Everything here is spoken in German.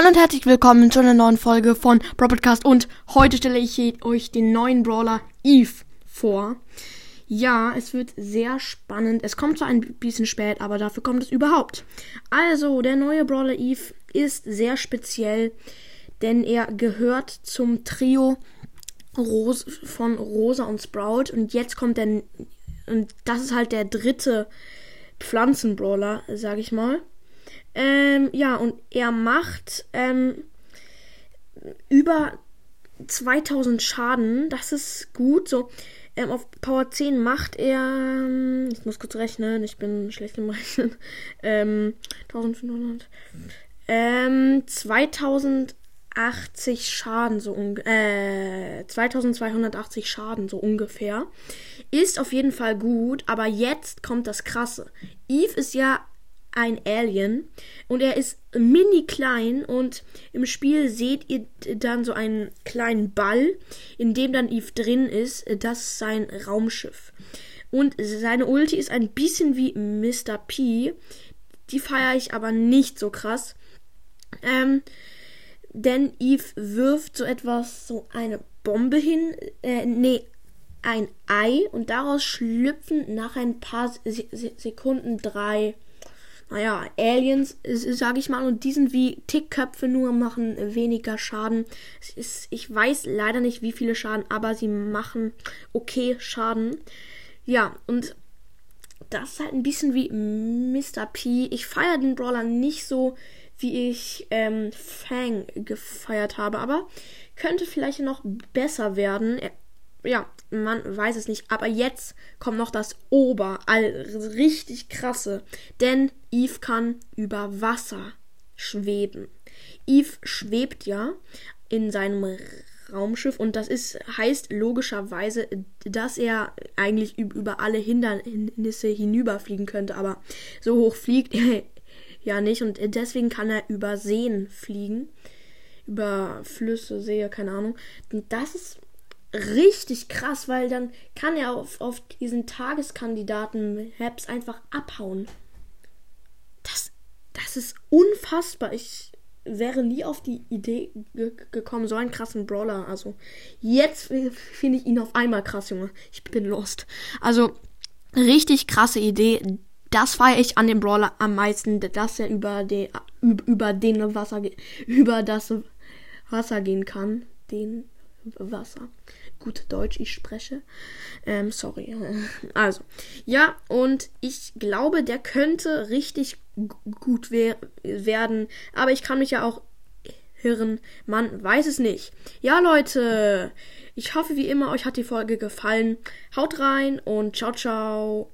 Hallo und herzlich willkommen zu einer neuen Folge von Podcast und heute stelle ich euch den neuen Brawler Eve vor. Ja, es wird sehr spannend. Es kommt zwar ein bisschen spät, aber dafür kommt es überhaupt. Also, der neue Brawler Eve ist sehr speziell, denn er gehört zum Trio Ros von Rosa und Sprout und jetzt kommt der und das ist halt der dritte Pflanzenbrawler, sag ich mal. Ähm, ja, und er macht ähm, über 2000 Schaden. Das ist gut. So, ähm, auf Power 10 macht er. Ähm, ich muss kurz rechnen, ich bin schlecht im Rechnen. Ähm, 1500. Ähm, 2080 Schaden, so äh, 2280 Schaden, so ungefähr. Ist auf jeden Fall gut, aber jetzt kommt das Krasse. Eve ist ja ein Alien und er ist mini klein und im Spiel seht ihr dann so einen kleinen Ball, in dem dann Eve drin ist. Das ist sein Raumschiff. Und seine Ulti ist ein bisschen wie Mr. P. Die feiere ich aber nicht so krass. Ähm, denn Eve wirft so etwas, so eine Bombe hin. Äh, nee, ein Ei und daraus schlüpfen nach ein paar Sekunden drei naja, Aliens, sage ich mal, und die sind wie Tickköpfe, nur machen weniger Schaden. Ist, ich weiß leider nicht, wie viele Schaden, aber sie machen okay Schaden. Ja, und das ist halt ein bisschen wie Mr. P. Ich feiere den Brawler nicht so, wie ich ähm, Fang gefeiert habe, aber könnte vielleicht noch besser werden. Er ja, man weiß es nicht. Aber jetzt kommt noch das Ober, all richtig krasse. Denn Eve kann über Wasser schweben. Eve schwebt ja in seinem Raumschiff und das ist heißt logischerweise, dass er eigentlich über alle Hindernisse hinüberfliegen könnte, aber so hoch fliegt er ja nicht und deswegen kann er über Seen fliegen, über Flüsse, See, keine Ahnung. Das ist richtig krass, weil dann kann er auf, auf diesen Tageskandidaten-Maps einfach abhauen. Das, das ist unfassbar. Ich wäre nie auf die Idee ge gekommen, so einen krassen Brawler. Also, jetzt finde ich ihn auf einmal krass, Junge. Ich bin lost. Also, richtig krasse Idee. Das feiere ich an dem Brawler am meisten, dass er über, die, über den Wasser, über das Wasser gehen kann. Den Wasser. Gut Deutsch, ich spreche. Ähm, sorry. Also, ja, und ich glaube, der könnte richtig gut wer werden. Aber ich kann mich ja auch hören. Man weiß es nicht. Ja, Leute. Ich hoffe wie immer, euch hat die Folge gefallen. Haut rein und ciao, ciao.